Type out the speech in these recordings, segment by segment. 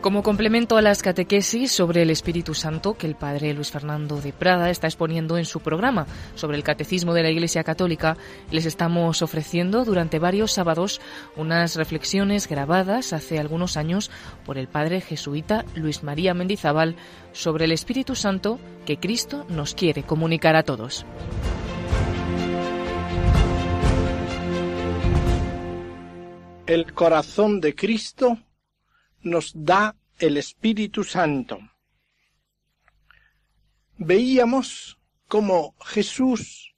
Como complemento a las catequesis sobre el Espíritu Santo que el padre Luis Fernando de Prada está exponiendo en su programa sobre el Catecismo de la Iglesia Católica, les estamos ofreciendo durante varios sábados unas reflexiones grabadas hace algunos años por el padre jesuita Luis María Mendizábal sobre el Espíritu Santo que Cristo nos quiere comunicar a todos. El corazón de Cristo nos da el Espíritu Santo. Veíamos cómo Jesús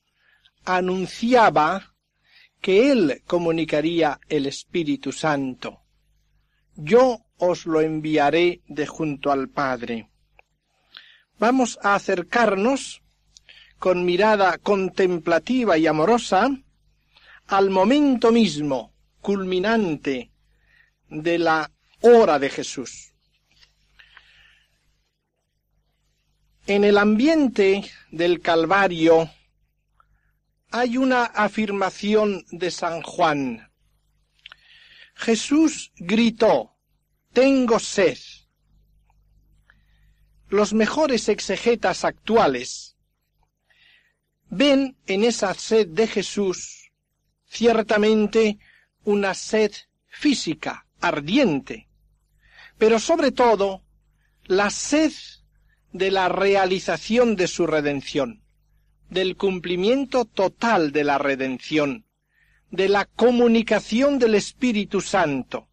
anunciaba que Él comunicaría el Espíritu Santo. Yo os lo enviaré de junto al Padre. Vamos a acercarnos con mirada contemplativa y amorosa al momento mismo culminante de la hora de Jesús. En el ambiente del Calvario hay una afirmación de San Juan. Jesús gritó, Tengo sed. Los mejores exegetas actuales ven en esa sed de Jesús ciertamente una sed física, ardiente, pero sobre todo la sed de la realización de su redención, del cumplimiento total de la redención, de la comunicación del Espíritu Santo.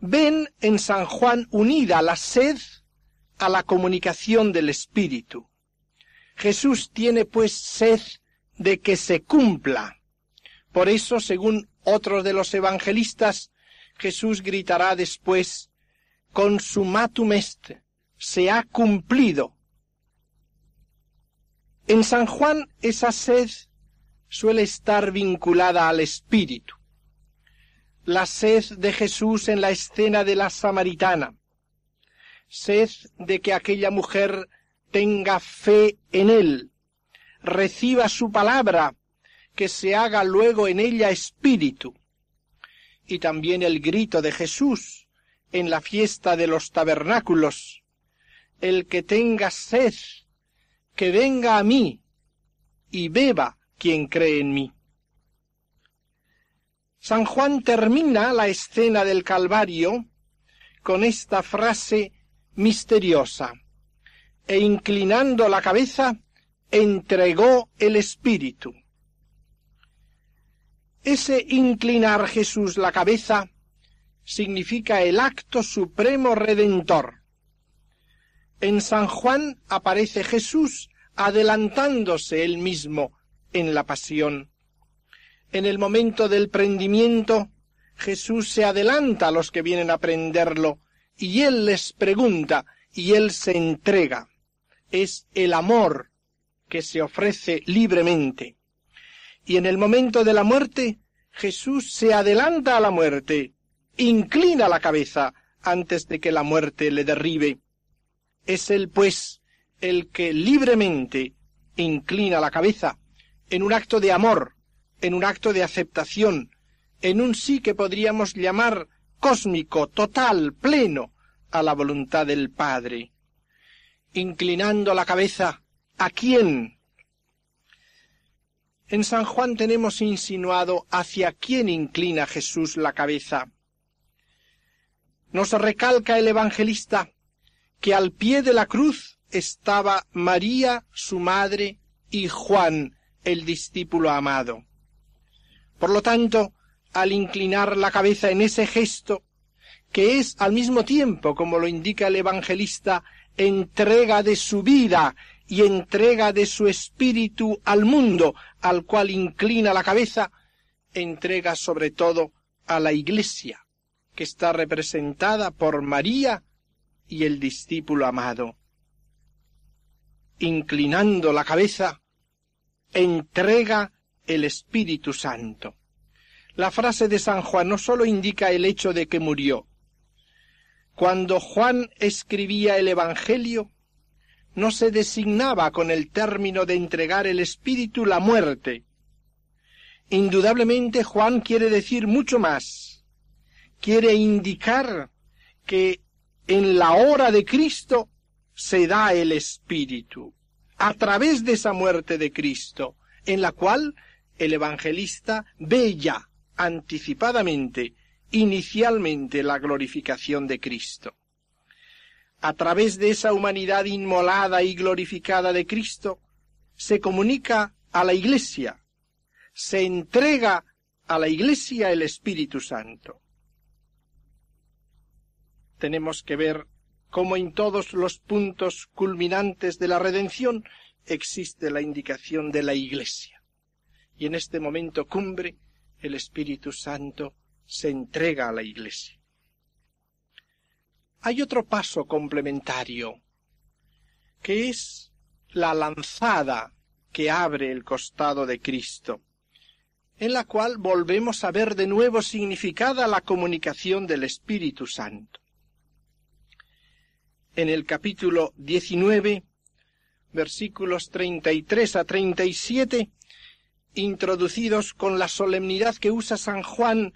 Ven en San Juan unida la sed a la comunicación del Espíritu. Jesús tiene pues sed de que se cumpla. Por eso, según otros de los evangelistas, Jesús gritará después, consumatum est, se ha cumplido. En San Juan esa sed suele estar vinculada al Espíritu. La sed de Jesús en la escena de la Samaritana. Sed de que aquella mujer tenga fe en Él, reciba su palabra, que se haga luego en ella espíritu y también el grito de Jesús en la fiesta de los tabernáculos. El que tenga sed, que venga a mí y beba quien cree en mí. San Juan termina la escena del Calvario con esta frase misteriosa, e inclinando la cabeza, entregó el Espíritu. Ese inclinar Jesús la cabeza significa el acto supremo redentor. En San Juan aparece Jesús adelantándose él mismo en la pasión. En el momento del prendimiento, Jesús se adelanta a los que vienen a prenderlo, y él les pregunta, y él se entrega. Es el amor que se ofrece libremente y en el momento de la muerte Jesús se adelanta a la muerte, inclina la cabeza antes de que la muerte le derribe. Es él, pues, el que libremente inclina la cabeza en un acto de amor, en un acto de aceptación, en un sí que podríamos llamar cósmico, total, pleno, a la voluntad del Padre. Inclinando la cabeza, ¿a quién? En San Juan tenemos insinuado hacia quién inclina Jesús la cabeza. Nos recalca el evangelista que al pie de la cruz estaba María, su madre, y Juan, el discípulo amado. Por lo tanto, al inclinar la cabeza en ese gesto, que es al mismo tiempo, como lo indica el evangelista, entrega de su vida y entrega de su espíritu al mundo, al cual inclina la cabeza, entrega sobre todo a la Iglesia, que está representada por María y el discípulo amado. Inclinando la cabeza, entrega el Espíritu Santo. La frase de San Juan no sólo indica el hecho de que murió. Cuando Juan escribía el Evangelio, no se designaba con el término de entregar el Espíritu la muerte. Indudablemente Juan quiere decir mucho más. Quiere indicar que en la hora de Cristo se da el Espíritu, a través de esa muerte de Cristo, en la cual el evangelista ve ya anticipadamente, inicialmente, la glorificación de Cristo a través de esa humanidad inmolada y glorificada de Cristo, se comunica a la Iglesia, se entrega a la Iglesia el Espíritu Santo. Tenemos que ver cómo en todos los puntos culminantes de la redención existe la indicación de la Iglesia. Y en este momento cumbre, el Espíritu Santo se entrega a la Iglesia. Hay otro paso complementario, que es la lanzada que abre el costado de Cristo, en la cual volvemos a ver de nuevo significada la comunicación del Espíritu Santo. En el capítulo 19, versículos 33 a 37, introducidos con la solemnidad que usa San Juan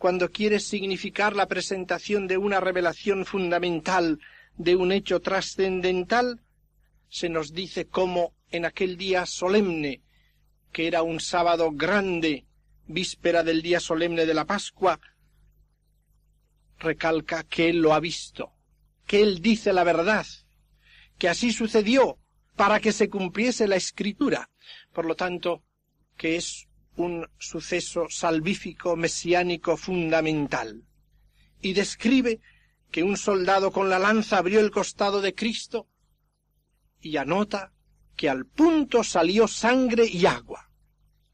cuando quiere significar la presentación de una revelación fundamental, de un hecho trascendental, se nos dice cómo en aquel día solemne, que era un sábado grande, víspera del día solemne de la Pascua, recalca que él lo ha visto, que él dice la verdad, que así sucedió para que se cumpliese la escritura. Por lo tanto, que es un suceso salvífico mesiánico fundamental, y describe que un soldado con la lanza abrió el costado de Cristo y anota que al punto salió sangre y agua.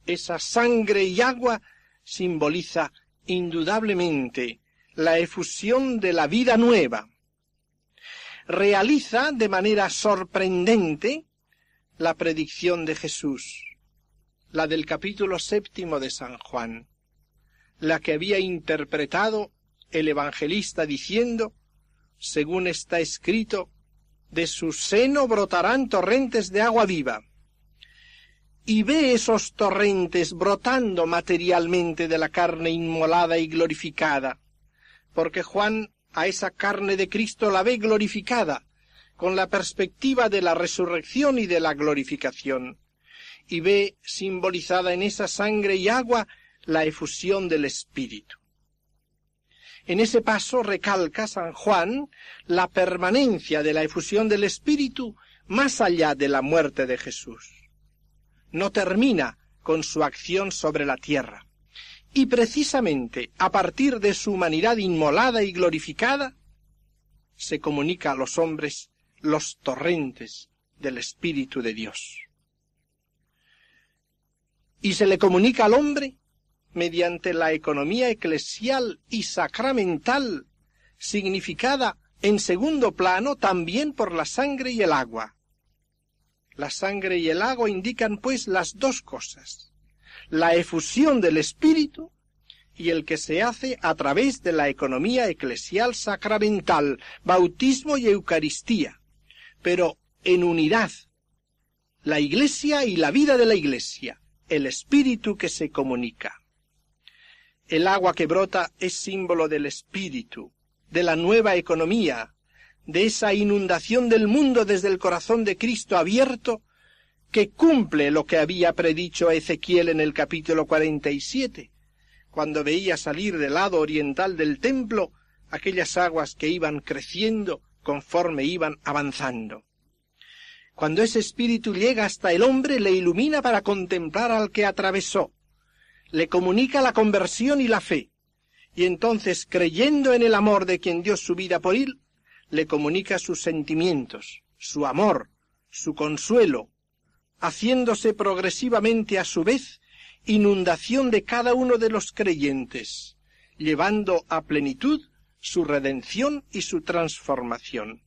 Esa sangre y agua simboliza indudablemente la efusión de la vida nueva. Realiza de manera sorprendente la predicción de Jesús la del capítulo séptimo de San Juan, la que había interpretado el evangelista diciendo, según está escrito, de su seno brotarán torrentes de agua viva. Y ve esos torrentes brotando materialmente de la carne inmolada y glorificada, porque Juan a esa carne de Cristo la ve glorificada, con la perspectiva de la resurrección y de la glorificación y ve simbolizada en esa sangre y agua la efusión del Espíritu. En ese paso recalca San Juan la permanencia de la efusión del Espíritu más allá de la muerte de Jesús. No termina con su acción sobre la tierra. Y precisamente a partir de su humanidad inmolada y glorificada, se comunica a los hombres los torrentes del Espíritu de Dios y se le comunica al hombre mediante la economía eclesial y sacramental, significada en segundo plano también por la sangre y el agua. La sangre y el agua indican pues las dos cosas, la efusión del Espíritu y el que se hace a través de la economía eclesial sacramental, bautismo y Eucaristía, pero en unidad, la Iglesia y la vida de la Iglesia, el espíritu que se comunica. El agua que brota es símbolo del espíritu, de la nueva economía, de esa inundación del mundo desde el corazón de Cristo abierto, que cumple lo que había predicho a Ezequiel en el capítulo 47, cuando veía salir del lado oriental del templo aquellas aguas que iban creciendo conforme iban avanzando. Cuando ese espíritu llega hasta el hombre, le ilumina para contemplar al que atravesó, le comunica la conversión y la fe, y entonces, creyendo en el amor de quien dio su vida por él, le comunica sus sentimientos, su amor, su consuelo, haciéndose progresivamente a su vez inundación de cada uno de los creyentes, llevando a plenitud su redención y su transformación.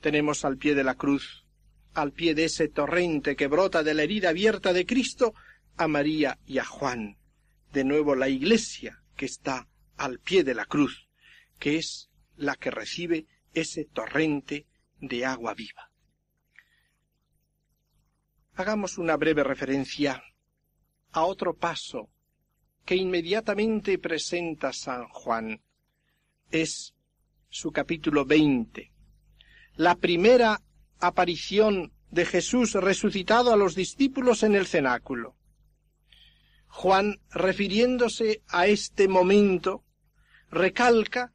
Tenemos al pie de la cruz al pie de ese torrente que brota de la herida abierta de Cristo, a María y a Juan. De nuevo la Iglesia que está al pie de la cruz, que es la que recibe ese torrente de agua viva. Hagamos una breve referencia a otro paso que inmediatamente presenta San Juan. Es su capítulo 20. La primera aparición de Jesús resucitado a los discípulos en el cenáculo. Juan, refiriéndose a este momento, recalca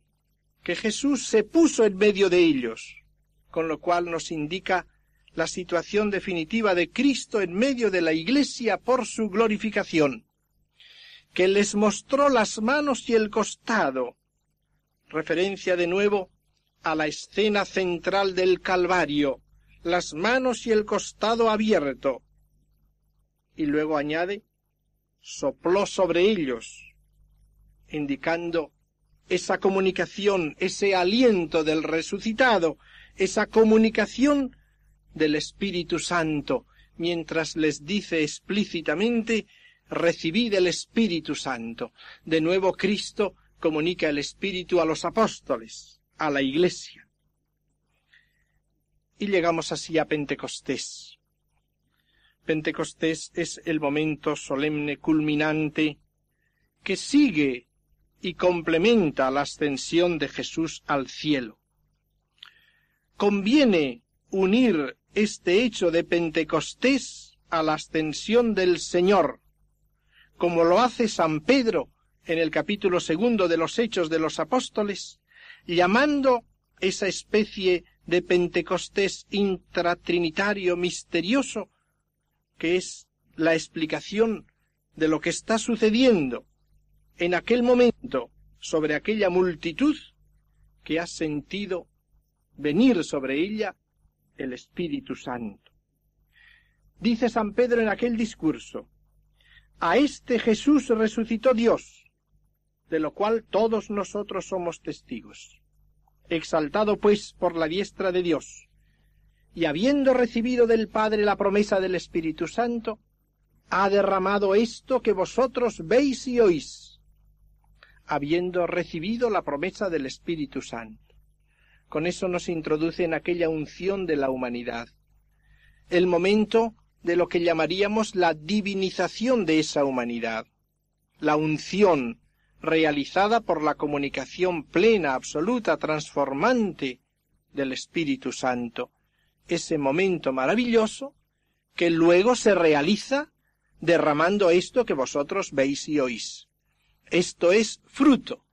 que Jesús se puso en medio de ellos, con lo cual nos indica la situación definitiva de Cristo en medio de la Iglesia por su glorificación, que les mostró las manos y el costado, referencia de nuevo a la escena central del Calvario, las manos y el costado abierto, y luego añade, sopló sobre ellos, indicando esa comunicación, ese aliento del resucitado, esa comunicación del Espíritu Santo, mientras les dice explícitamente recibid el Espíritu Santo. De nuevo Cristo comunica el Espíritu a los apóstoles, a la Iglesia. Y llegamos así a Pentecostés. Pentecostés es el momento solemne culminante que sigue y complementa la ascensión de Jesús al cielo. Conviene unir este hecho de Pentecostés a la ascensión del Señor, como lo hace San Pedro en el capítulo segundo de los Hechos de los Apóstoles, llamando esa especie de Pentecostés intratrinitario misterioso, que es la explicación de lo que está sucediendo en aquel momento sobre aquella multitud que ha sentido venir sobre ella el Espíritu Santo. Dice San Pedro en aquel discurso, a este Jesús resucitó Dios, de lo cual todos nosotros somos testigos. Exaltado pues por la diestra de Dios, y habiendo recibido del Padre la promesa del Espíritu Santo, ha derramado esto que vosotros veis y oís, habiendo recibido la promesa del Espíritu Santo. Con eso nos introduce en aquella unción de la humanidad. El momento de lo que llamaríamos la divinización de esa humanidad. La unción realizada por la comunicación plena, absoluta, transformante del Espíritu Santo. Ese momento maravilloso que luego se realiza derramando esto que vosotros veis y oís. Esto es fruto.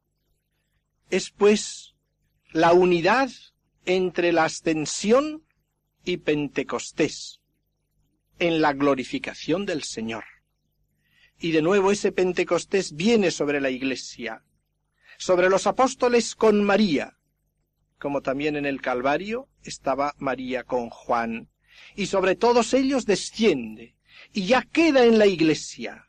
Es pues la unidad entre la ascensión y Pentecostés en la glorificación del Señor. Y de nuevo ese Pentecostés viene sobre la Iglesia, sobre los apóstoles con María, como también en el Calvario estaba María con Juan, y sobre todos ellos desciende, y ya queda en la Iglesia.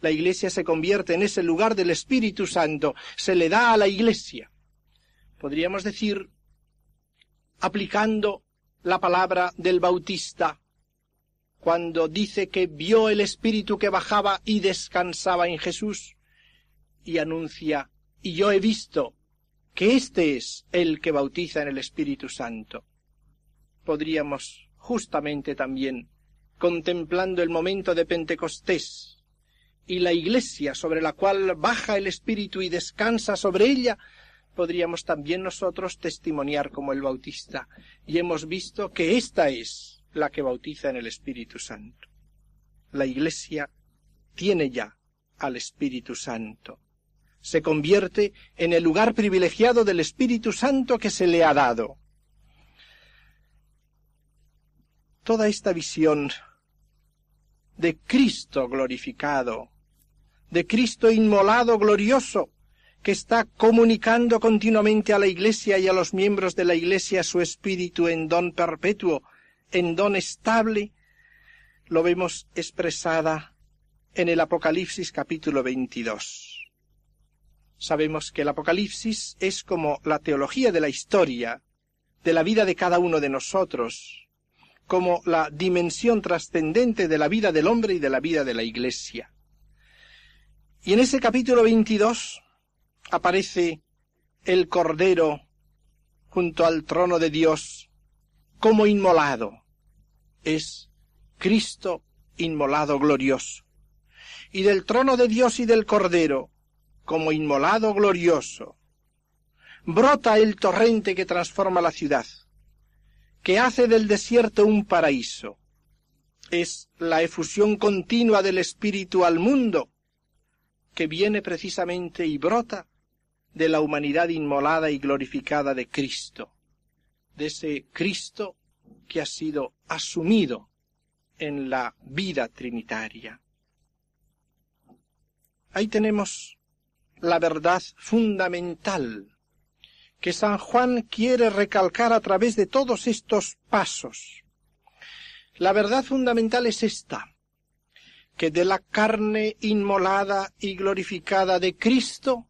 La Iglesia se convierte en ese lugar del Espíritu Santo, se le da a la Iglesia podríamos decir, aplicando la palabra del Bautista, cuando dice que vio el Espíritu que bajaba y descansaba en Jesús, y anuncia, y yo he visto que éste es el que bautiza en el Espíritu Santo. Podríamos justamente también, contemplando el momento de Pentecostés y la iglesia sobre la cual baja el Espíritu y descansa sobre ella, podríamos también nosotros testimoniar como el Bautista, y hemos visto que esta es la que bautiza en el Espíritu Santo. La Iglesia tiene ya al Espíritu Santo. Se convierte en el lugar privilegiado del Espíritu Santo que se le ha dado. Toda esta visión de Cristo glorificado, de Cristo inmolado glorioso, que está comunicando continuamente a la Iglesia y a los miembros de la Iglesia su espíritu en don perpetuo, en don estable, lo vemos expresada en el Apocalipsis capítulo 22. Sabemos que el Apocalipsis es como la teología de la historia, de la vida de cada uno de nosotros, como la dimensión trascendente de la vida del hombre y de la vida de la Iglesia. Y en ese capítulo 22 aparece el Cordero junto al trono de Dios como inmolado. Es Cristo inmolado glorioso, y del trono de Dios y del Cordero, como inmolado glorioso, brota el torrente que transforma la ciudad, que hace del desierto un paraíso. Es la efusión continua del Espíritu al mundo, que viene precisamente y brota de la humanidad inmolada y glorificada de Cristo, de ese Cristo que ha sido asumido en la vida trinitaria. Ahí tenemos la verdad fundamental que San Juan quiere recalcar a través de todos estos pasos. La verdad fundamental es esta, que de la carne inmolada y glorificada de Cristo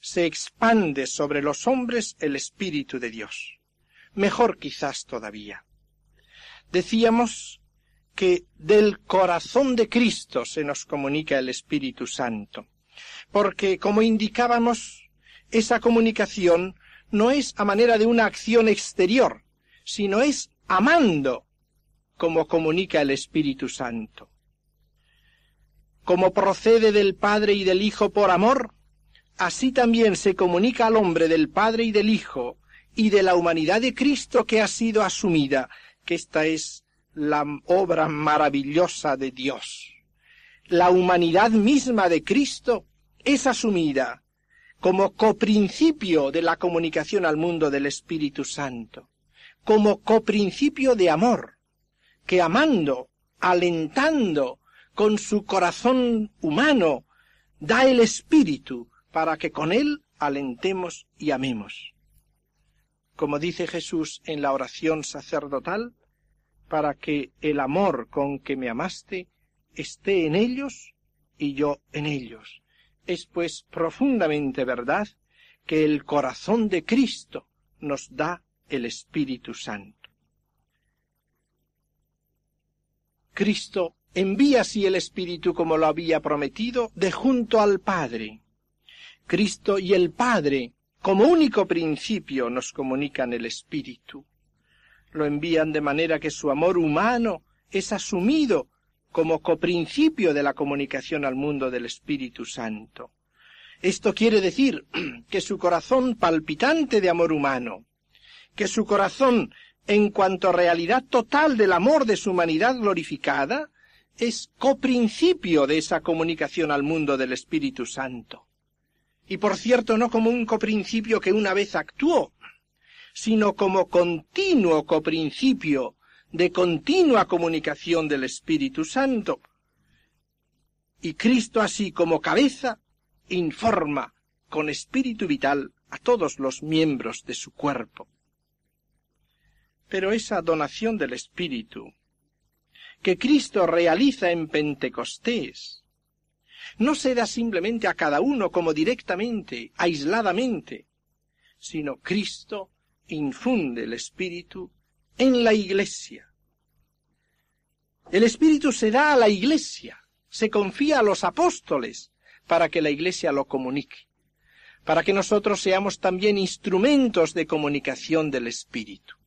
se expande sobre los hombres el Espíritu de Dios. Mejor quizás todavía. Decíamos que del corazón de Cristo se nos comunica el Espíritu Santo, porque, como indicábamos, esa comunicación no es a manera de una acción exterior, sino es amando como comunica el Espíritu Santo. Como procede del Padre y del Hijo por amor, así también se comunica al hombre del Padre y del Hijo y de la humanidad de Cristo que ha sido asumida, que esta es la obra maravillosa de Dios. La humanidad misma de Cristo es asumida como coprincipio de la comunicación al mundo del Espíritu Santo, como coprincipio de amor, que amando, alentando con su corazón humano, da el Espíritu para que con él alentemos y amemos. Como dice Jesús en la oración sacerdotal, para que el amor con que me amaste esté en ellos y yo en ellos. Es pues profundamente verdad que el corazón de Cristo nos da el Espíritu Santo. Cristo envía así el Espíritu como lo había prometido de junto al Padre. Cristo y el Padre, como único principio, nos comunican el Espíritu. Lo envían de manera que su amor humano es asumido como coprincipio de la comunicación al mundo del Espíritu Santo. Esto quiere decir que su corazón palpitante de amor humano, que su corazón en cuanto a realidad total del amor de su humanidad glorificada, es coprincipio de esa comunicación al mundo del Espíritu Santo. Y por cierto, no como un coprincipio que una vez actuó, sino como continuo coprincipio de continua comunicación del Espíritu Santo. Y Cristo así como cabeza informa con espíritu vital a todos los miembros de su cuerpo. Pero esa donación del Espíritu que Cristo realiza en Pentecostés no se da simplemente a cada uno como directamente, aisladamente, sino Cristo infunde el Espíritu en la Iglesia. El Espíritu se da a la Iglesia, se confía a los apóstoles para que la Iglesia lo comunique, para que nosotros seamos también instrumentos de comunicación del Espíritu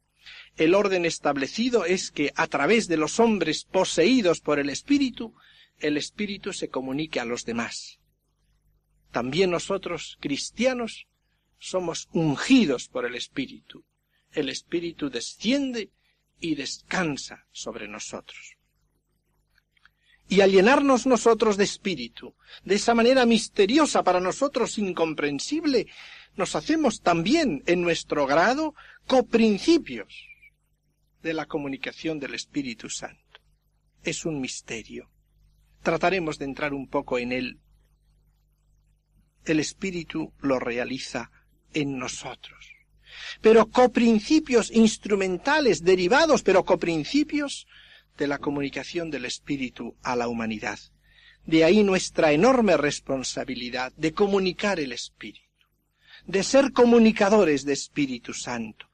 el orden establecido es que a través de los hombres poseídos por el Espíritu, el Espíritu se comunique a los demás. También nosotros, cristianos, somos ungidos por el Espíritu. El Espíritu desciende y descansa sobre nosotros. Y al llenarnos nosotros de Espíritu, de esa manera misteriosa para nosotros incomprensible, nos hacemos también en nuestro grado coprincipios de la comunicación del Espíritu Santo. Es un misterio. Trataremos de entrar un poco en él. El Espíritu lo realiza en nosotros. Pero coprincipios instrumentales, derivados, pero coprincipios de la comunicación del Espíritu a la humanidad. De ahí nuestra enorme responsabilidad de comunicar el Espíritu, de ser comunicadores de Espíritu Santo,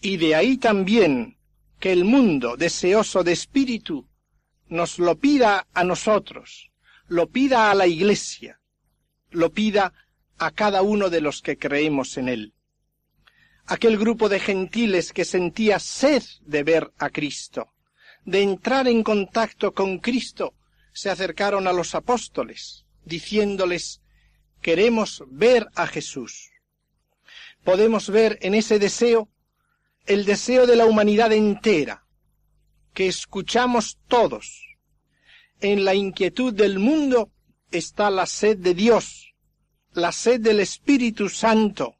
y de ahí también que el mundo deseoso de espíritu nos lo pida a nosotros, lo pida a la Iglesia, lo pida a cada uno de los que creemos en él. Aquel grupo de gentiles que sentía sed de ver a Cristo, de entrar en contacto con Cristo, se acercaron a los apóstoles, diciéndoles, queremos ver a Jesús. Podemos ver en ese deseo el deseo de la humanidad entera, que escuchamos todos. En la inquietud del mundo está la sed de Dios, la sed del Espíritu Santo.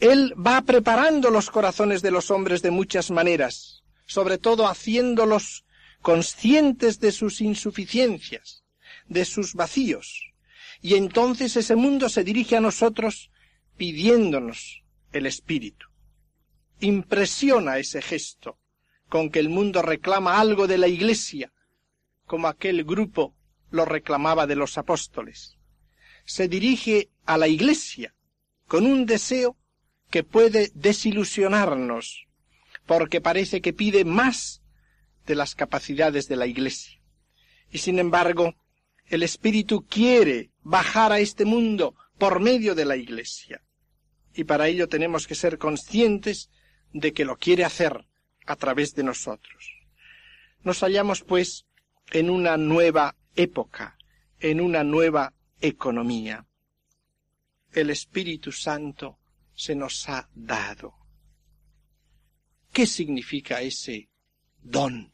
Él va preparando los corazones de los hombres de muchas maneras, sobre todo haciéndolos conscientes de sus insuficiencias, de sus vacíos. Y entonces ese mundo se dirige a nosotros pidiéndonos el Espíritu. Impresiona ese gesto con que el mundo reclama algo de la Iglesia, como aquel grupo lo reclamaba de los apóstoles. Se dirige a la Iglesia con un deseo que puede desilusionarnos, porque parece que pide más de las capacidades de la Iglesia. Y sin embargo, el Espíritu quiere bajar a este mundo por medio de la Iglesia. Y para ello tenemos que ser conscientes de que lo quiere hacer a través de nosotros. Nos hallamos, pues, en una nueva época, en una nueva economía. El Espíritu Santo se nos ha dado. ¿Qué significa ese don?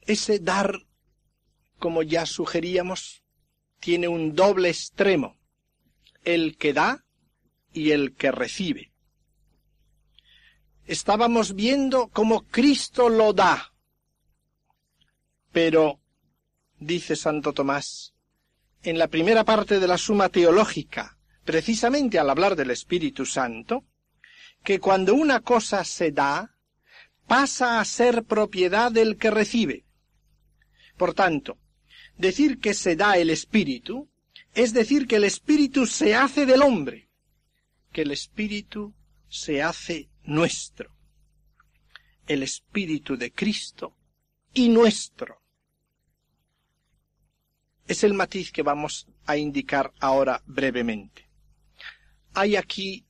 Ese dar, como ya sugeríamos, tiene un doble extremo, el que da y el que recibe. Estábamos viendo cómo Cristo lo da, pero, dice Santo Tomás, en la primera parte de la Suma Teológica, precisamente al hablar del Espíritu Santo, que cuando una cosa se da, pasa a ser propiedad del que recibe. Por tanto, decir que se da el Espíritu es decir que el Espíritu se hace del hombre, que el Espíritu se hace nuestro, el Espíritu de Cristo y nuestro es el matiz que vamos a indicar ahora brevemente. Hay aquí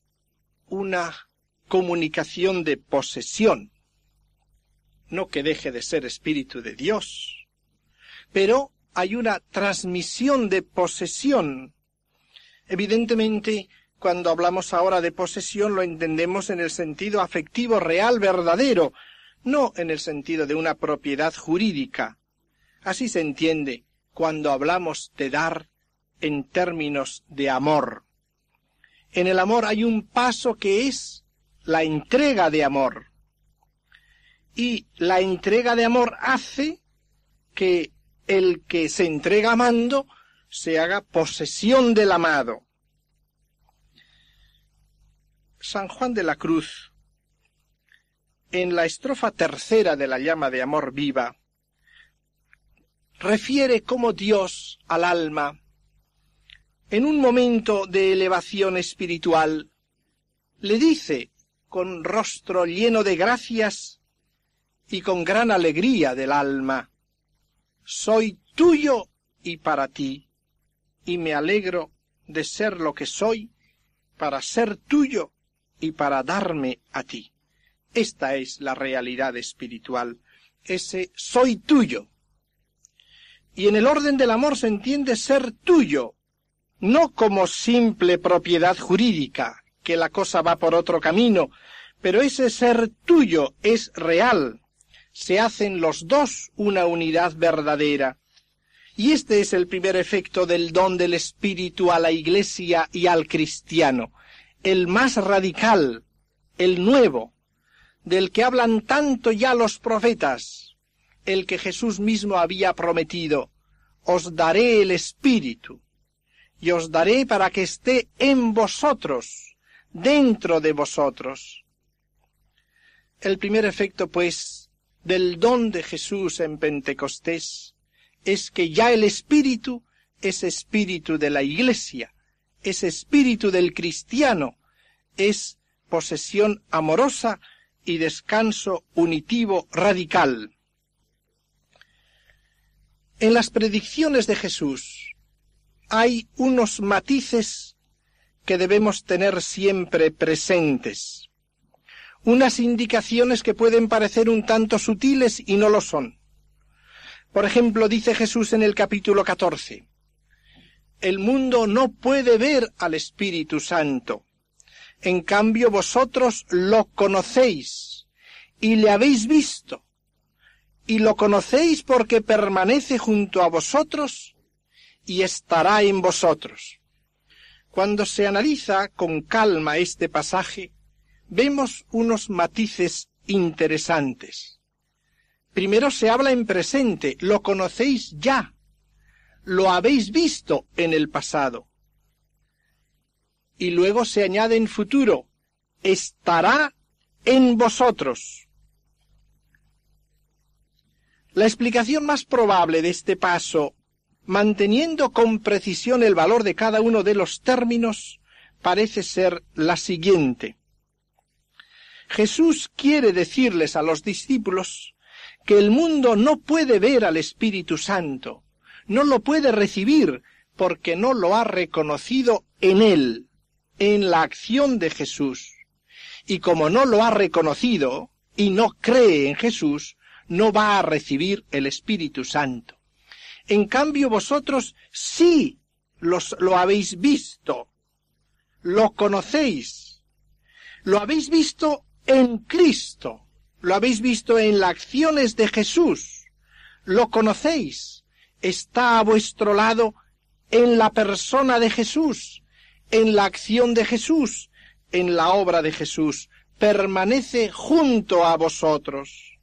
una comunicación de posesión, no que deje de ser espíritu de Dios, pero hay una transmisión de posesión. Evidentemente, cuando hablamos ahora de posesión lo entendemos en el sentido afectivo real verdadero, no en el sentido de una propiedad jurídica. Así se entiende cuando hablamos de dar en términos de amor. En el amor hay un paso que es la entrega de amor. Y la entrega de amor hace que el que se entrega amando se haga posesión del amado. San Juan de la Cruz, en la estrofa tercera de la llama de amor viva, refiere cómo Dios al alma, en un momento de elevación espiritual, le dice con rostro lleno de gracias y con gran alegría del alma, soy tuyo y para ti, y me alegro de ser lo que soy, para ser tuyo y para darme a ti. Esta es la realidad espiritual, ese soy tuyo y en el orden del amor se entiende ser tuyo, no como simple propiedad jurídica, que la cosa va por otro camino, pero ese ser tuyo es real. Se hacen los dos una unidad verdadera. Y este es el primer efecto del don del Espíritu a la Iglesia y al cristiano, el más radical, el nuevo, del que hablan tanto ya los profetas, el que Jesús mismo había prometido, os daré el Espíritu, y os daré para que esté en vosotros, dentro de vosotros. El primer efecto, pues, del don de Jesús en Pentecostés es que ya el Espíritu es Espíritu de la Iglesia, es Espíritu del cristiano, es posesión amorosa y descanso unitivo radical. En las predicciones de Jesús hay unos matices que debemos tener siempre presentes. unas indicaciones que pueden parecer un tanto sutiles y no lo son. Por ejemplo, dice Jesús en el capítulo 14, el mundo no puede ver al Espíritu Santo. En cambio vosotros lo conocéis y le habéis visto. Y lo conocéis porque permanece junto a vosotros y estará en vosotros. Cuando se analiza con calma este pasaje, vemos unos matices interesantes. Primero se habla en presente, lo conocéis ya, lo habéis visto en el pasado. Y luego se añade en futuro, estará en vosotros. La explicación más probable de este paso, manteniendo con precisión el valor de cada uno de los términos, parece ser la siguiente. Jesús quiere decirles a los discípulos que el mundo no puede ver al Espíritu Santo, no lo puede recibir porque no lo ha reconocido en él, en la acción de Jesús. Y como no lo ha reconocido y no cree en Jesús, no va a recibir el Espíritu Santo. En cambio vosotros sí los, lo habéis visto, lo conocéis, lo habéis visto en Cristo, lo habéis visto en las acciones de Jesús, lo conocéis, está a vuestro lado en la persona de Jesús, en la acción de Jesús, en la obra de Jesús, permanece junto a vosotros.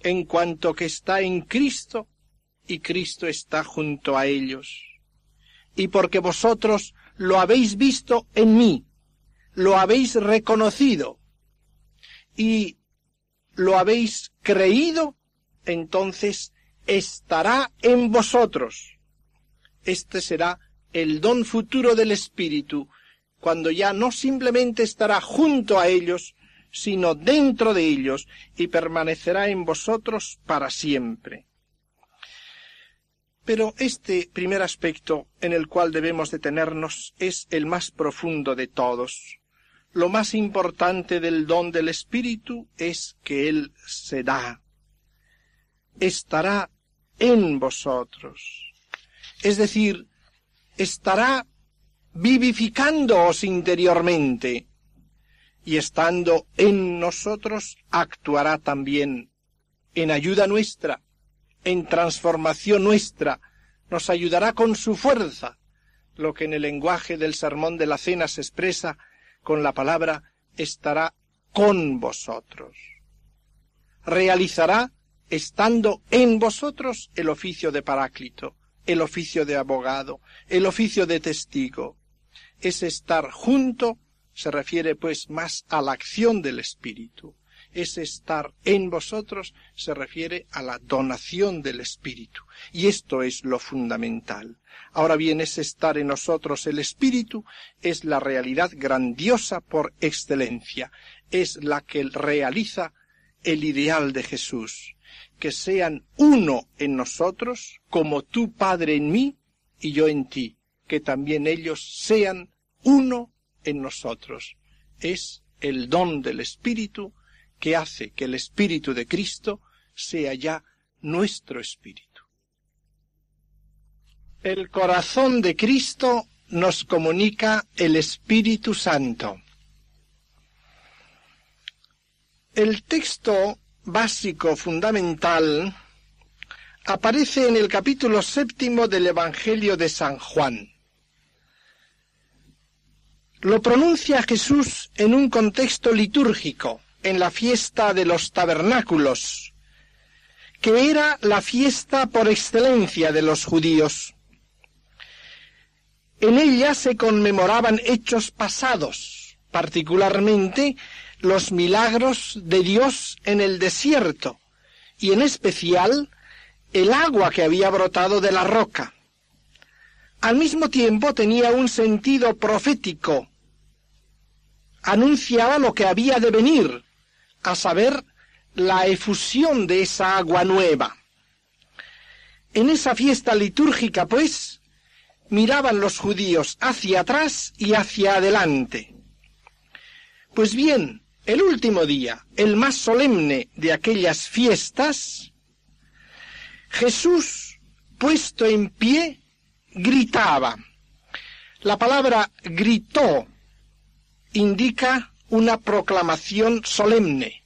En cuanto que está en Cristo, y Cristo está junto a ellos. Y porque vosotros lo habéis visto en mí, lo habéis reconocido y lo habéis creído, entonces estará en vosotros. Este será el don futuro del Espíritu, cuando ya no simplemente estará junto a ellos, sino dentro de ellos, y permanecerá en vosotros para siempre. Pero este primer aspecto en el cual debemos detenernos es el más profundo de todos. Lo más importante del don del Espíritu es que Él se da. Estará en vosotros. Es decir, estará vivificándoos interiormente y estando en nosotros actuará también en ayuda nuestra en transformación nuestra, nos ayudará con su fuerza, lo que en el lenguaje del sermón de la cena se expresa con la palabra estará con vosotros. Realizará, estando en vosotros, el oficio de paráclito, el oficio de abogado, el oficio de testigo. Es estar junto, se refiere pues más a la acción del Espíritu es estar en vosotros se refiere a la donación del Espíritu. Y esto es lo fundamental. Ahora bien, es estar en nosotros el Espíritu, es la realidad grandiosa por excelencia, es la que realiza el ideal de Jesús, que sean uno en nosotros, como tú, Padre, en mí y yo en ti, que también ellos sean uno en nosotros. Es el don del Espíritu que hace que el Espíritu de Cristo sea ya nuestro Espíritu. El corazón de Cristo nos comunica el Espíritu Santo. El texto básico fundamental aparece en el capítulo séptimo del Evangelio de San Juan. Lo pronuncia Jesús en un contexto litúrgico, en la fiesta de los tabernáculos, que era la fiesta por excelencia de los judíos. En ella se conmemoraban hechos pasados, particularmente los milagros de Dios en el desierto, y en especial el agua que había brotado de la roca. Al mismo tiempo tenía un sentido profético. Anunciaba lo que había de venir, a saber, la efusión de esa agua nueva. En esa fiesta litúrgica, pues, miraban los judíos hacia atrás y hacia adelante. Pues bien, el último día, el más solemne de aquellas fiestas, Jesús, puesto en pie, gritaba. La palabra gritó indica una proclamación solemne,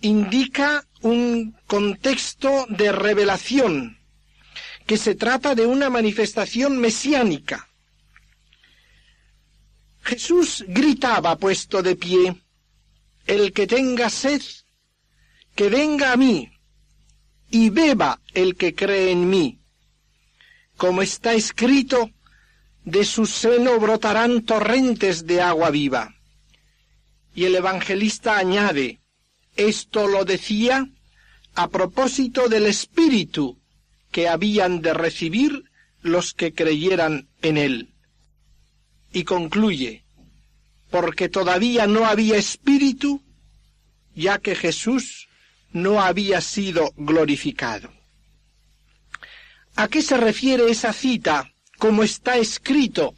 indica un contexto de revelación, que se trata de una manifestación mesiánica. Jesús gritaba puesto de pie, el que tenga sed, que venga a mí, y beba el que cree en mí. Como está escrito, de su seno brotarán torrentes de agua viva. Y el evangelista añade, esto lo decía a propósito del Espíritu que habían de recibir los que creyeran en él. Y concluye, porque todavía no había Espíritu, ya que Jesús no había sido glorificado. ¿A qué se refiere esa cita, como está escrito,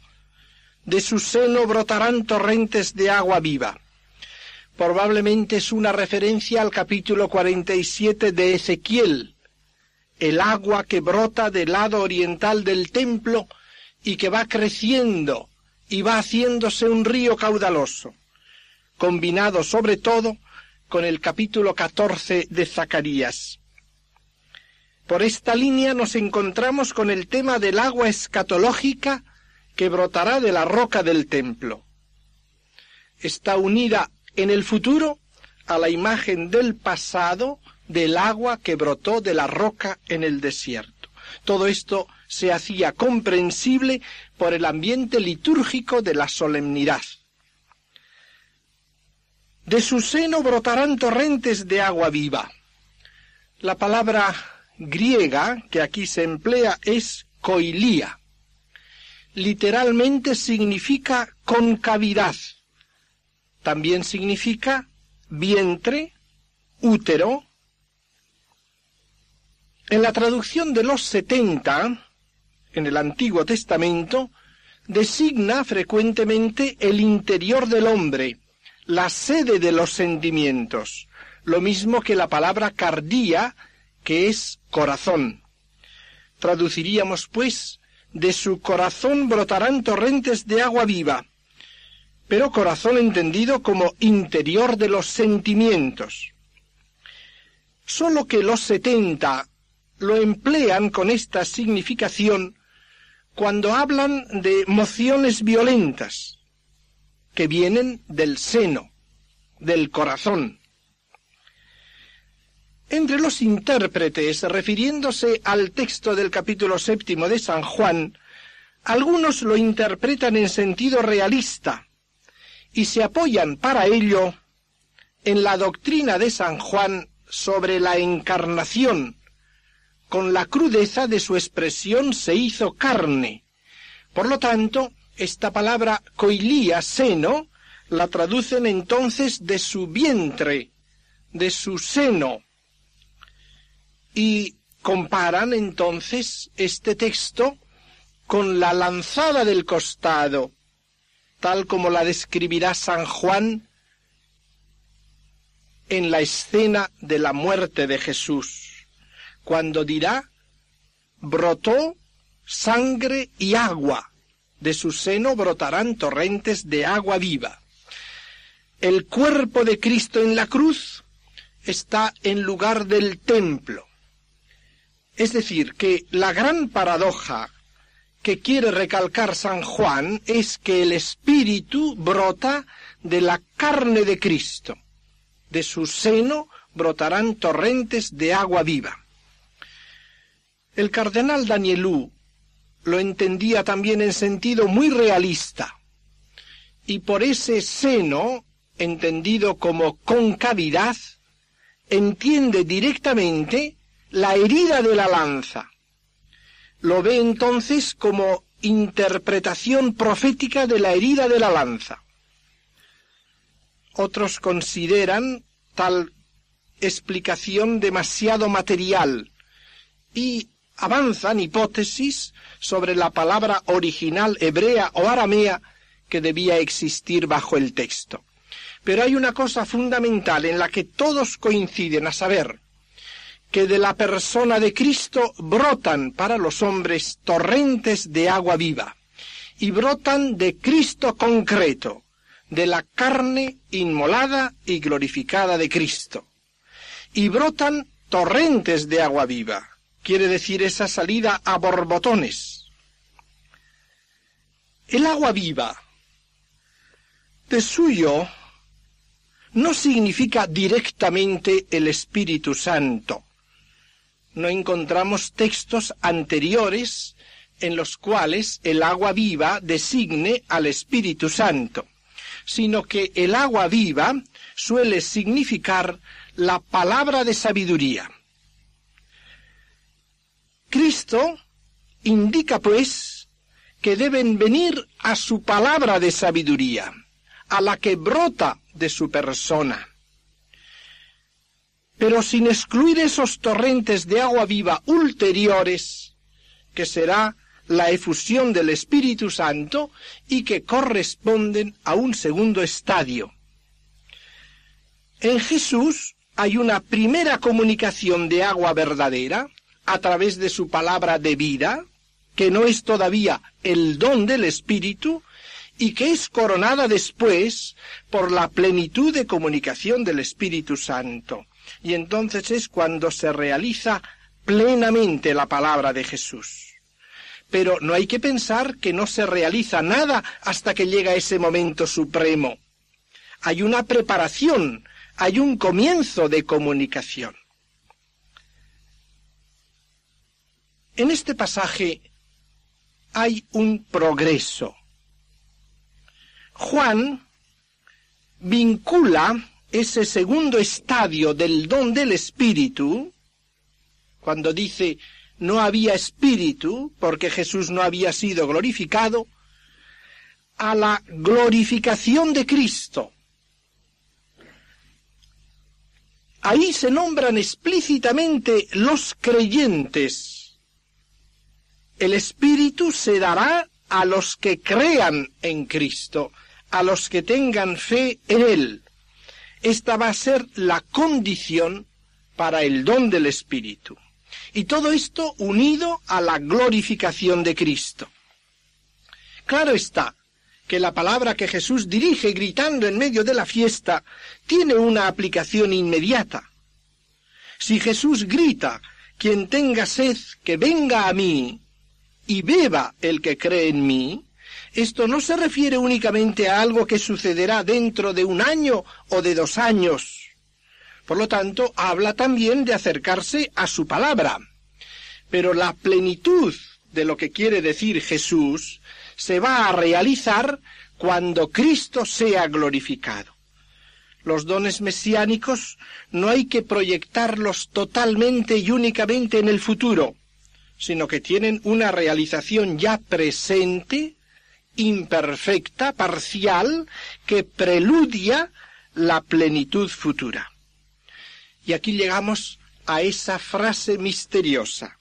de su seno brotarán torrentes de agua viva? Probablemente es una referencia al capítulo 47 de Ezequiel, el agua que brota del lado oriental del templo y que va creciendo y va haciéndose un río caudaloso, combinado sobre todo con el capítulo 14 de Zacarías. Por esta línea nos encontramos con el tema del agua escatológica que brotará de la roca del templo. Está unida en el futuro a la imagen del pasado del agua que brotó de la roca en el desierto. Todo esto se hacía comprensible por el ambiente litúrgico de la solemnidad. De su seno brotarán torrentes de agua viva. La palabra griega que aquí se emplea es koilía. Literalmente significa concavidad también significa vientre, útero. En la traducción de los setenta, en el Antiguo Testamento, designa frecuentemente el interior del hombre, la sede de los sentimientos, lo mismo que la palabra cardía, que es corazón. Traduciríamos, pues, de su corazón brotarán torrentes de agua viva, pero corazón entendido como interior de los sentimientos. Solo que los setenta lo emplean con esta significación cuando hablan de mociones violentas que vienen del seno, del corazón. Entre los intérpretes, refiriéndose al texto del capítulo séptimo de San Juan, algunos lo interpretan en sentido realista, y se apoyan para ello en la doctrina de San Juan sobre la encarnación, con la crudeza de su expresión se hizo carne. Por lo tanto, esta palabra coilía, seno, la traducen entonces de su vientre, de su seno. Y comparan entonces este texto con la lanzada del costado, tal como la describirá San Juan en la escena de la muerte de Jesús, cuando dirá, brotó sangre y agua, de su seno brotarán torrentes de agua viva. El cuerpo de Cristo en la cruz está en lugar del templo. Es decir, que la gran paradoja que quiere recalcar San Juan es que el Espíritu brota de la carne de Cristo. De su seno brotarán torrentes de agua viva. El cardenal Danielú lo entendía también en sentido muy realista, y por ese seno, entendido como concavidad, entiende directamente la herida de la lanza, lo ve entonces como interpretación profética de la herida de la lanza. Otros consideran tal explicación demasiado material y avanzan hipótesis sobre la palabra original hebrea o aramea que debía existir bajo el texto. Pero hay una cosa fundamental en la que todos coinciden, a saber, que de la persona de Cristo brotan para los hombres torrentes de agua viva, y brotan de Cristo concreto, de la carne inmolada y glorificada de Cristo, y brotan torrentes de agua viva, quiere decir esa salida a borbotones. El agua viva, de suyo, no significa directamente el Espíritu Santo. No encontramos textos anteriores en los cuales el agua viva designe al Espíritu Santo, sino que el agua viva suele significar la palabra de sabiduría. Cristo indica, pues, que deben venir a su palabra de sabiduría, a la que brota de su persona. Pero sin excluir esos torrentes de agua viva ulteriores, que será la efusión del Espíritu Santo y que corresponden a un segundo estadio. En Jesús hay una primera comunicación de agua verdadera a través de su palabra de vida, que no es todavía el don del Espíritu, y que es coronada después por la plenitud de comunicación del Espíritu Santo. Y entonces es cuando se realiza plenamente la palabra de Jesús. Pero no hay que pensar que no se realiza nada hasta que llega ese momento supremo. Hay una preparación, hay un comienzo de comunicación. En este pasaje hay un progreso. Juan vincula ese segundo estadio del don del Espíritu, cuando dice no había Espíritu, porque Jesús no había sido glorificado, a la glorificación de Cristo. Ahí se nombran explícitamente los creyentes. El Espíritu se dará a los que crean en Cristo a los que tengan fe en Él. Esta va a ser la condición para el don del Espíritu. Y todo esto unido a la glorificación de Cristo. Claro está que la palabra que Jesús dirige gritando en medio de la fiesta tiene una aplicación inmediata. Si Jesús grita, quien tenga sed, que venga a mí, y beba el que cree en mí, esto no se refiere únicamente a algo que sucederá dentro de un año o de dos años. Por lo tanto, habla también de acercarse a su palabra. Pero la plenitud de lo que quiere decir Jesús se va a realizar cuando Cristo sea glorificado. Los dones mesiánicos no hay que proyectarlos totalmente y únicamente en el futuro, sino que tienen una realización ya presente imperfecta, parcial, que preludia la plenitud futura. Y aquí llegamos a esa frase misteriosa.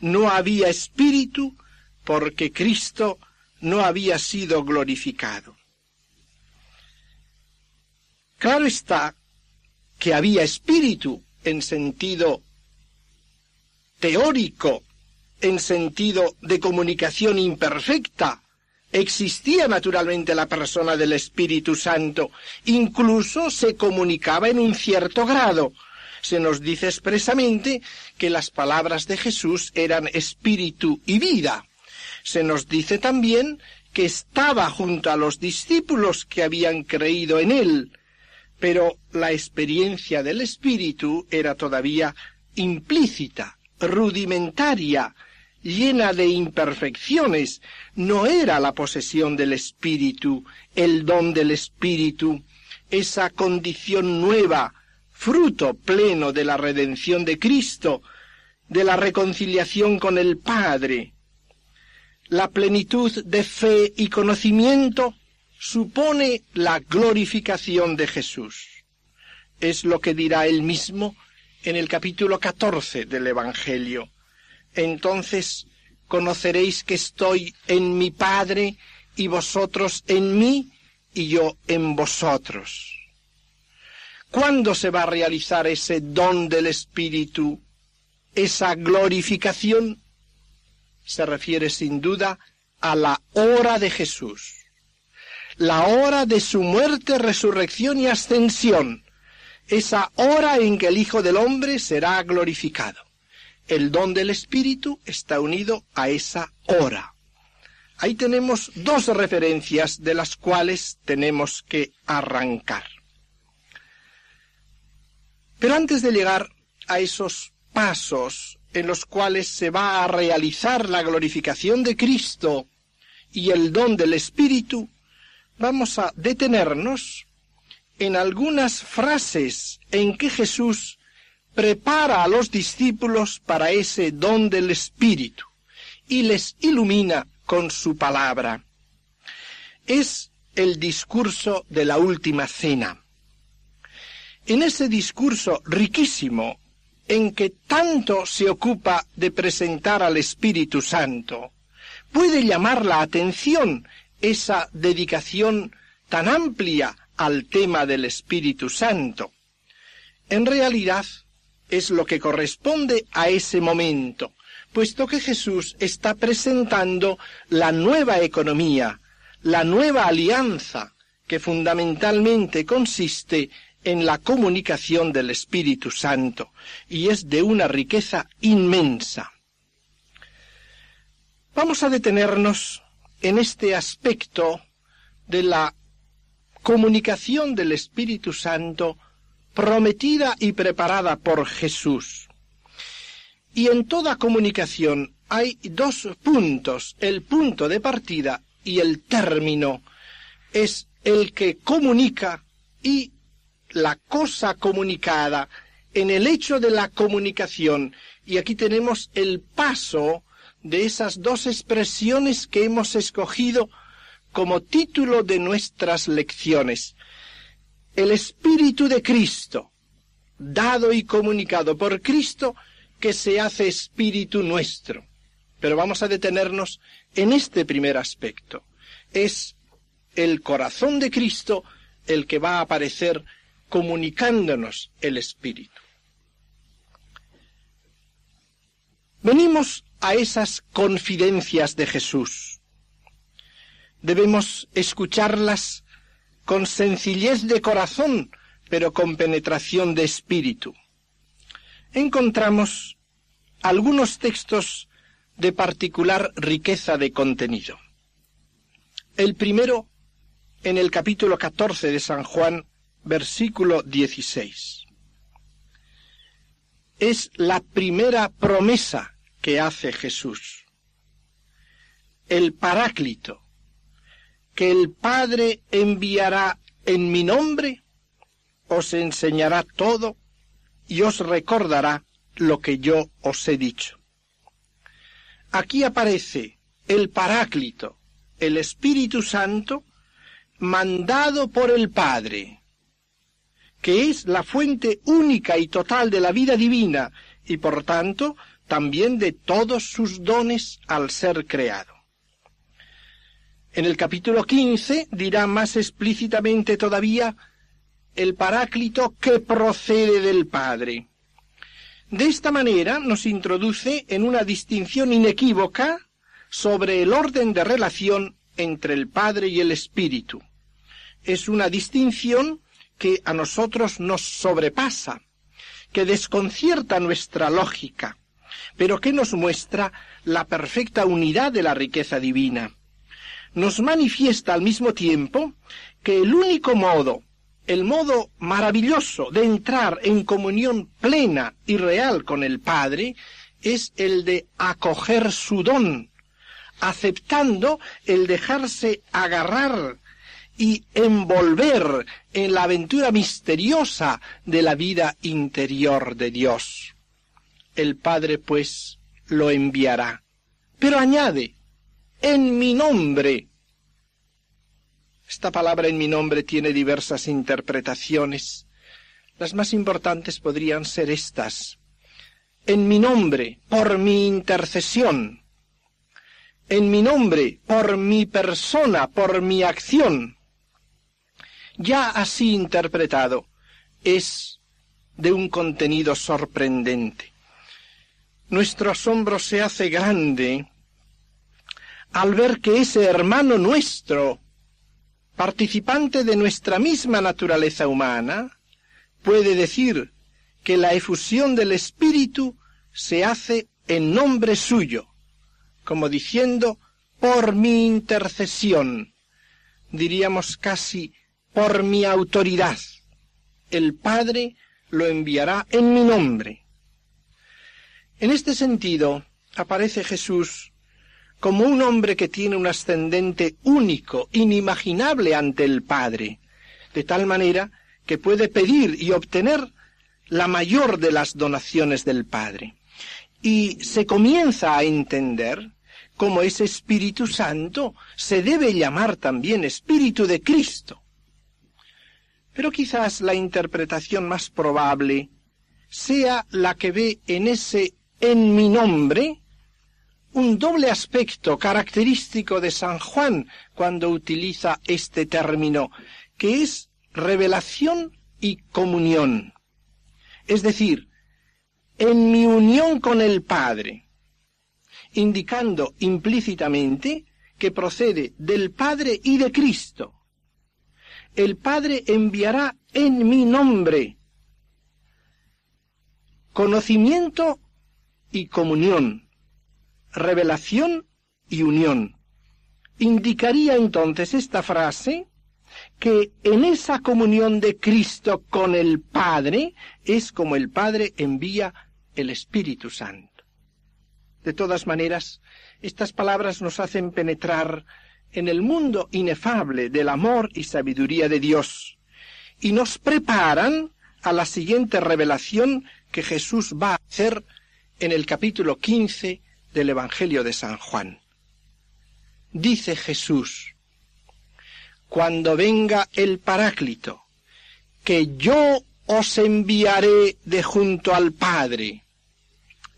No había espíritu porque Cristo no había sido glorificado. Claro está que había espíritu en sentido teórico, en sentido de comunicación imperfecta, Existía naturalmente la persona del Espíritu Santo, incluso se comunicaba en un cierto grado. Se nos dice expresamente que las palabras de Jesús eran espíritu y vida. Se nos dice también que estaba junto a los discípulos que habían creído en él, pero la experiencia del Espíritu era todavía implícita, rudimentaria, llena de imperfecciones, no era la posesión del Espíritu, el don del Espíritu, esa condición nueva, fruto pleno de la redención de Cristo, de la reconciliación con el Padre. La plenitud de fe y conocimiento supone la glorificación de Jesús. Es lo que dirá él mismo en el capítulo 14 del Evangelio entonces conoceréis que estoy en mi Padre y vosotros en mí y yo en vosotros. ¿Cuándo se va a realizar ese don del Espíritu, esa glorificación? Se refiere sin duda a la hora de Jesús, la hora de su muerte, resurrección y ascensión, esa hora en que el Hijo del Hombre será glorificado. El don del Espíritu está unido a esa hora. Ahí tenemos dos referencias de las cuales tenemos que arrancar. Pero antes de llegar a esos pasos en los cuales se va a realizar la glorificación de Cristo y el don del Espíritu, vamos a detenernos en algunas frases en que Jesús prepara a los discípulos para ese don del Espíritu y les ilumina con su palabra. Es el discurso de la última cena. En ese discurso riquísimo, en que tanto se ocupa de presentar al Espíritu Santo, puede llamar la atención esa dedicación tan amplia al tema del Espíritu Santo. En realidad es lo que corresponde a ese momento, puesto que Jesús está presentando la nueva economía, la nueva alianza, que fundamentalmente consiste en la comunicación del Espíritu Santo, y es de una riqueza inmensa. Vamos a detenernos en este aspecto de la comunicación del Espíritu Santo prometida y preparada por Jesús. Y en toda comunicación hay dos puntos, el punto de partida y el término. Es el que comunica y la cosa comunicada en el hecho de la comunicación. Y aquí tenemos el paso de esas dos expresiones que hemos escogido como título de nuestras lecciones. El Espíritu de Cristo, dado y comunicado por Cristo, que se hace Espíritu nuestro. Pero vamos a detenernos en este primer aspecto. Es el corazón de Cristo el que va a aparecer comunicándonos el Espíritu. Venimos a esas confidencias de Jesús. Debemos escucharlas con sencillez de corazón, pero con penetración de espíritu. Encontramos algunos textos de particular riqueza de contenido. El primero en el capítulo 14 de San Juan, versículo 16. Es la primera promesa que hace Jesús. El Paráclito, que el Padre enviará en mi nombre, os enseñará todo y os recordará lo que yo os he dicho. Aquí aparece el Paráclito, el Espíritu Santo, mandado por el Padre, que es la fuente única y total de la vida divina y por tanto también de todos sus dones al ser creado. En el capítulo 15 dirá más explícitamente todavía el Paráclito que procede del Padre. De esta manera nos introduce en una distinción inequívoca sobre el orden de relación entre el Padre y el Espíritu. Es una distinción que a nosotros nos sobrepasa, que desconcierta nuestra lógica, pero que nos muestra la perfecta unidad de la riqueza divina. Nos manifiesta al mismo tiempo que el único modo, el modo maravilloso de entrar en comunión plena y real con el Padre, es el de acoger su don, aceptando el dejarse agarrar y envolver en la aventura misteriosa de la vida interior de Dios el Padre pues lo enviará. Pero añade, en mi nombre. Esta palabra en mi nombre tiene diversas interpretaciones. Las más importantes podrían ser estas. En mi nombre, por mi intercesión. En mi nombre, por mi persona, por mi acción. Ya así interpretado, es de un contenido sorprendente. Nuestro asombro se hace grande al ver que ese hermano nuestro, participante de nuestra misma naturaleza humana, puede decir que la efusión del Espíritu se hace en nombre suyo, como diciendo, por mi intercesión, diríamos casi por mi autoridad. El Padre lo enviará en mi nombre. En este sentido, aparece Jesús como un hombre que tiene un ascendente único, inimaginable ante el Padre, de tal manera que puede pedir y obtener la mayor de las donaciones del Padre. Y se comienza a entender cómo ese Espíritu Santo se debe llamar también Espíritu de Cristo. Pero quizás la interpretación más probable sea la que ve en ese en mi nombre un doble aspecto característico de San Juan cuando utiliza este término, que es revelación y comunión. Es decir, en mi unión con el Padre, indicando implícitamente que procede del Padre y de Cristo. El Padre enviará en mi nombre conocimiento y comunión revelación y unión. Indicaría entonces esta frase que en esa comunión de Cristo con el Padre es como el Padre envía el Espíritu Santo. De todas maneras, estas palabras nos hacen penetrar en el mundo inefable del amor y sabiduría de Dios y nos preparan a la siguiente revelación que Jesús va a hacer en el capítulo 15 del Evangelio de San Juan. Dice Jesús, cuando venga el Paráclito, que yo os enviaré de junto al Padre,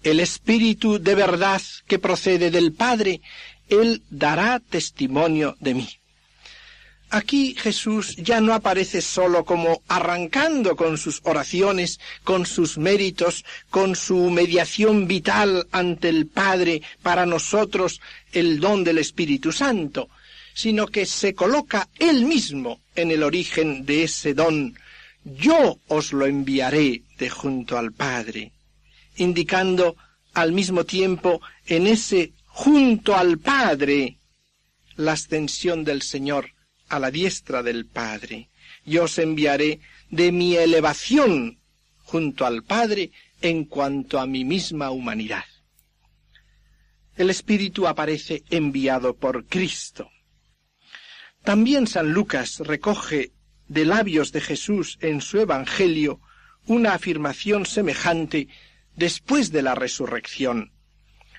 el Espíritu de verdad que procede del Padre, Él dará testimonio de mí. Aquí Jesús ya no aparece solo como arrancando con sus oraciones, con sus méritos, con su mediación vital ante el Padre para nosotros el don del Espíritu Santo, sino que se coloca él mismo en el origen de ese don. Yo os lo enviaré de junto al Padre, indicando al mismo tiempo en ese junto al Padre la ascensión del Señor a la diestra del Padre. Yo os enviaré de mi elevación junto al Padre en cuanto a mi misma humanidad. El Espíritu aparece enviado por Cristo. También San Lucas recoge de labios de Jesús en su Evangelio una afirmación semejante después de la resurrección.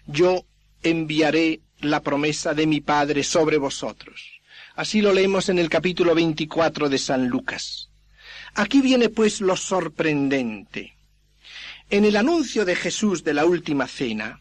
Yo enviaré la promesa de mi Padre sobre vosotros. Así lo leemos en el capítulo 24 de San Lucas. Aquí viene pues lo sorprendente. En el anuncio de Jesús de la última cena,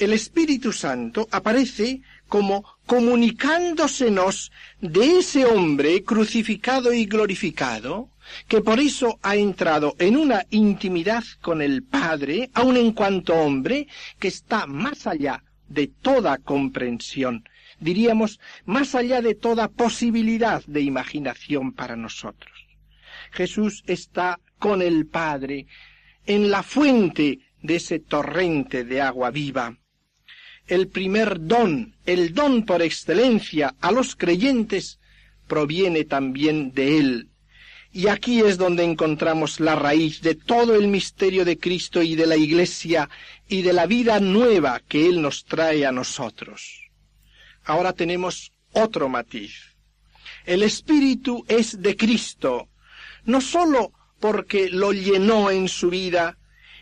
el Espíritu Santo aparece como comunicándosenos de ese hombre crucificado y glorificado, que por eso ha entrado en una intimidad con el Padre, aun en cuanto hombre, que está más allá de toda comprensión diríamos, más allá de toda posibilidad de imaginación para nosotros. Jesús está con el Padre en la fuente de ese torrente de agua viva. El primer don, el don por excelencia a los creyentes, proviene también de Él. Y aquí es donde encontramos la raíz de todo el misterio de Cristo y de la Iglesia y de la vida nueva que Él nos trae a nosotros ahora tenemos otro matiz. El Espíritu es de Cristo, no sólo porque lo llenó en su vida,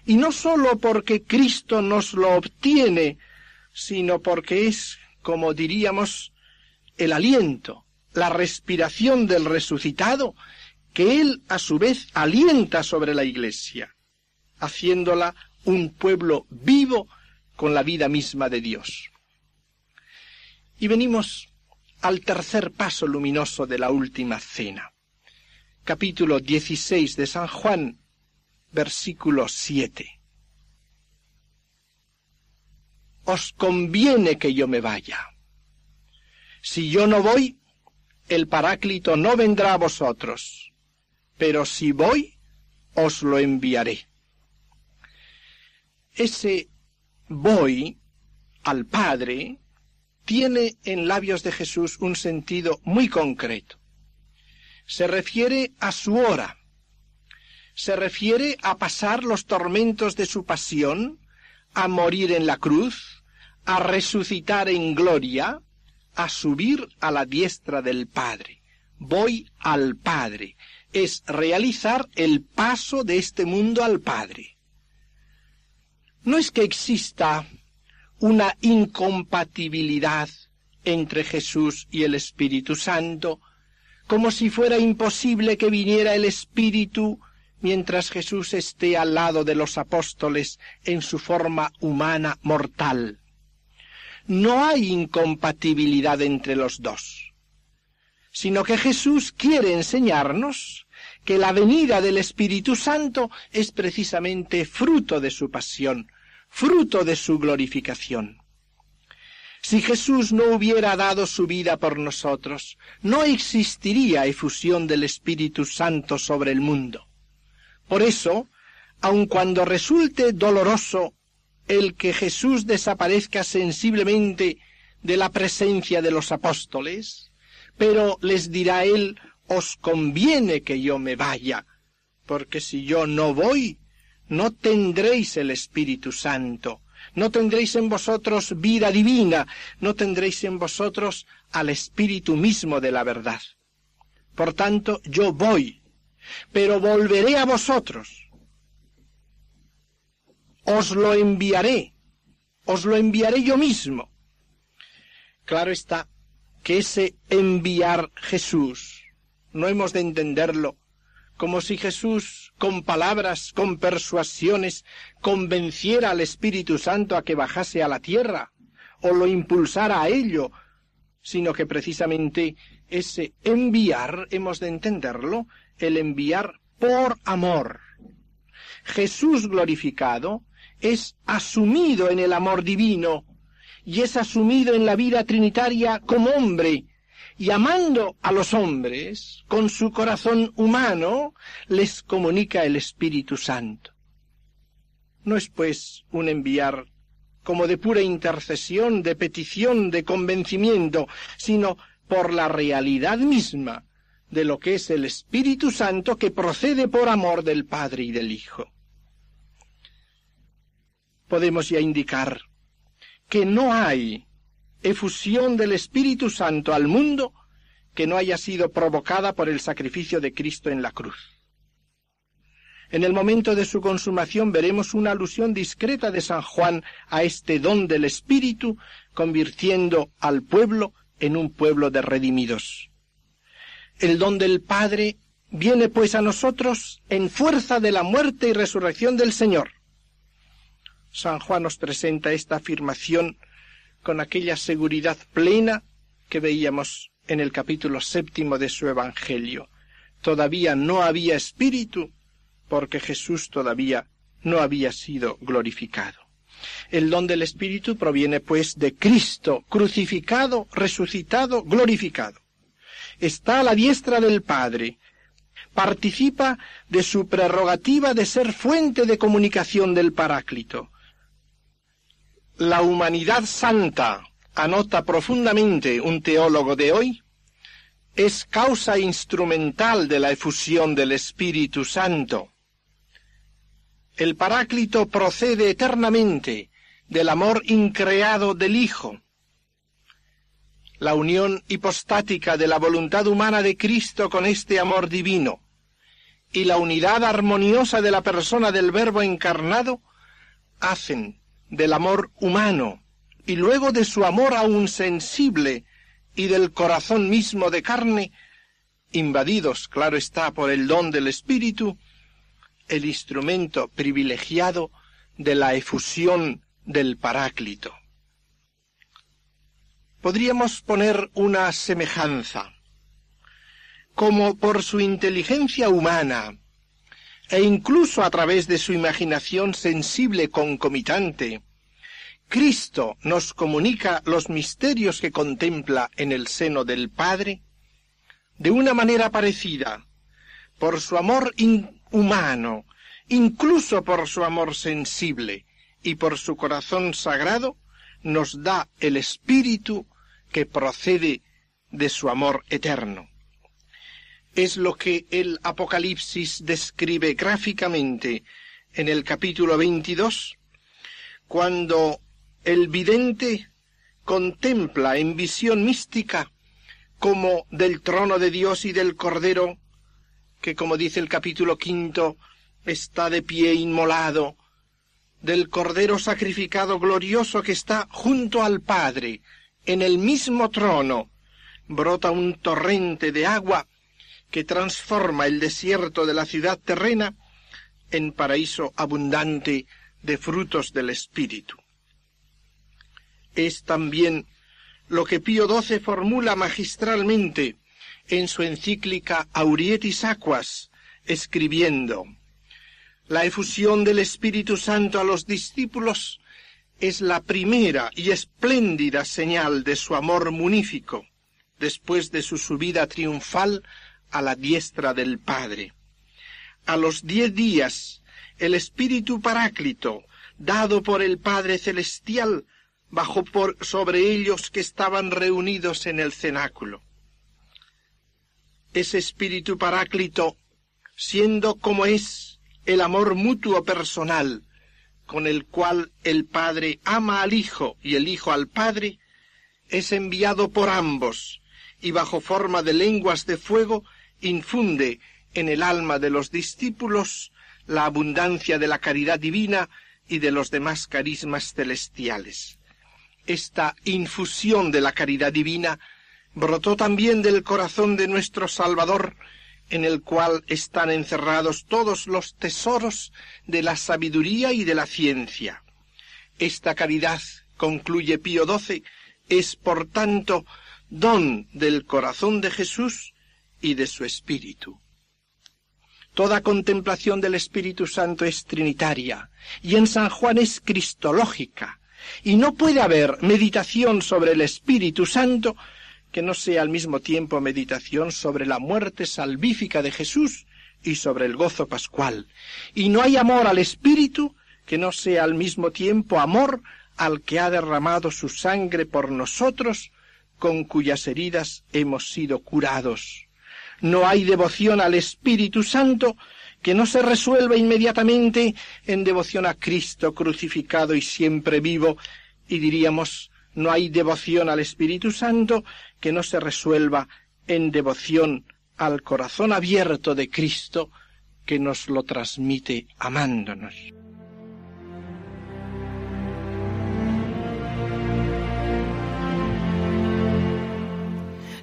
y no sólo porque Cristo nos lo obtiene, sino porque es, como diríamos, el aliento, la respiración del resucitado, que Él a su vez alienta sobre la Iglesia, haciéndola un pueblo vivo con la vida misma de Dios. Y venimos al tercer paso luminoso de la última cena. capítulo 16 de San Juan, versículo 7. Os conviene que yo me vaya. Si yo no voy, el Paráclito no vendrá a vosotros, pero si voy, os lo enviaré. Ese voy al Padre tiene en labios de Jesús un sentido muy concreto. Se refiere a su hora, se refiere a pasar los tormentos de su pasión, a morir en la cruz, a resucitar en gloria, a subir a la diestra del Padre. Voy al Padre. Es realizar el paso de este mundo al Padre. No es que exista una incompatibilidad entre Jesús y el Espíritu Santo, como si fuera imposible que viniera el Espíritu mientras Jesús esté al lado de los apóstoles en su forma humana mortal. No hay incompatibilidad entre los dos, sino que Jesús quiere enseñarnos que la venida del Espíritu Santo es precisamente fruto de su pasión, fruto de su glorificación. Si Jesús no hubiera dado su vida por nosotros, no existiría efusión del Espíritu Santo sobre el mundo. Por eso, aun cuando resulte doloroso el que Jesús desaparezca sensiblemente de la presencia de los apóstoles, pero les dirá él, os conviene que yo me vaya, porque si yo no voy, no tendréis el Espíritu Santo, no tendréis en vosotros vida divina, no tendréis en vosotros al Espíritu mismo de la verdad. Por tanto, yo voy, pero volveré a vosotros. Os lo enviaré, os lo enviaré yo mismo. Claro está que ese enviar Jesús no hemos de entenderlo como si Jesús con palabras, con persuasiones, convenciera al Espíritu Santo a que bajase a la tierra, o lo impulsara a ello, sino que precisamente ese enviar hemos de entenderlo, el enviar por amor. Jesús glorificado es asumido en el amor divino y es asumido en la vida trinitaria como hombre, y amando a los hombres con su corazón humano, les comunica el Espíritu Santo. No es pues un enviar como de pura intercesión, de petición, de convencimiento, sino por la realidad misma de lo que es el Espíritu Santo que procede por amor del Padre y del Hijo. Podemos ya indicar que no hay efusión del Espíritu Santo al mundo que no haya sido provocada por el sacrificio de Cristo en la cruz. En el momento de su consumación veremos una alusión discreta de San Juan a este don del Espíritu, convirtiendo al pueblo en un pueblo de redimidos. El don del Padre viene pues a nosotros en fuerza de la muerte y resurrección del Señor. San Juan nos presenta esta afirmación con aquella seguridad plena que veíamos en el capítulo séptimo de su Evangelio. Todavía no había espíritu porque Jesús todavía no había sido glorificado. El don del Espíritu proviene pues de Cristo, crucificado, resucitado, glorificado. Está a la diestra del Padre, participa de su prerrogativa de ser fuente de comunicación del Paráclito la humanidad santa, anota profundamente un teólogo de hoy, es causa instrumental de la efusión del Espíritu Santo. El Paráclito procede eternamente del amor increado del Hijo. La unión hipostática de la voluntad humana de Cristo con este amor divino y la unidad armoniosa de la persona del Verbo encarnado hacen del amor humano y luego de su amor aún sensible y del corazón mismo de carne, invadidos, claro está, por el don del Espíritu, el instrumento privilegiado de la efusión del Paráclito. Podríamos poner una semejanza. como por su inteligencia humana, e incluso a través de su imaginación sensible concomitante, Cristo nos comunica los misterios que contempla en el seno del Padre, de una manera parecida, por su amor humano, incluso por su amor sensible y por su corazón sagrado, nos da el Espíritu que procede de su amor eterno. Es lo que el Apocalipsis describe gráficamente en el capítulo 22, cuando el vidente contempla en visión mística como del trono de Dios y del Cordero, que como dice el capítulo quinto, está de pie inmolado, del Cordero sacrificado glorioso que está junto al Padre, en el mismo trono, brota un torrente de agua que transforma el desierto de la ciudad terrena en paraíso abundante de frutos del Espíritu. Es también lo que Pío XII formula magistralmente en su encíclica Aurietis Aquas, escribiendo La efusión del Espíritu Santo a los discípulos es la primera y espléndida señal de su amor munífico, después de su subida triunfal a la diestra del Padre. A los diez días, el Espíritu Paráclito, dado por el Padre Celestial, bajó por sobre ellos que estaban reunidos en el cenáculo. Ese Espíritu Paráclito, siendo como es el amor mutuo personal, con el cual el Padre ama al Hijo y el Hijo al Padre, es enviado por ambos, y bajo forma de lenguas de fuego infunde en el alma de los discípulos la abundancia de la caridad divina y de los demás carismas celestiales. Esta infusión de la caridad divina brotó también del corazón de nuestro Salvador, en el cual están encerrados todos los tesoros de la sabiduría y de la ciencia. Esta caridad, concluye Pío XII, es por tanto don del corazón de Jesús y de su Espíritu. Toda contemplación del Espíritu Santo es trinitaria y en San Juan es cristológica, y no puede haber meditación sobre el Espíritu Santo que no sea al mismo tiempo meditación sobre la muerte salvífica de Jesús y sobre el gozo pascual. Y no hay amor al Espíritu que no sea al mismo tiempo amor al que ha derramado su sangre por nosotros, con cuyas heridas hemos sido curados. No hay devoción al Espíritu Santo que no se resuelva inmediatamente en devoción a Cristo crucificado y siempre vivo, y diríamos, no hay devoción al Espíritu Santo que no se resuelva en devoción al corazón abierto de Cristo que nos lo transmite amándonos.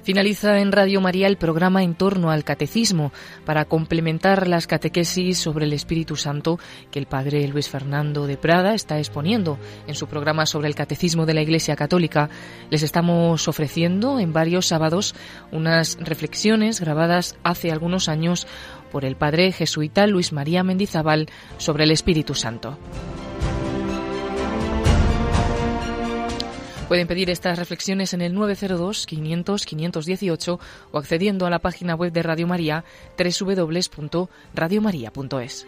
Finaliza en Radio María el programa en torno al catecismo para complementar las catequesis sobre el Espíritu Santo que el padre Luis Fernando de Prada está exponiendo en su programa sobre el catecismo de la Iglesia Católica. Les estamos ofreciendo en varios sábados unas reflexiones grabadas hace algunos años por el padre jesuita Luis María Mendizábal sobre el Espíritu Santo. Pueden pedir estas reflexiones en el 902-500-518 o accediendo a la página web de Radio María www.radiomaria.es.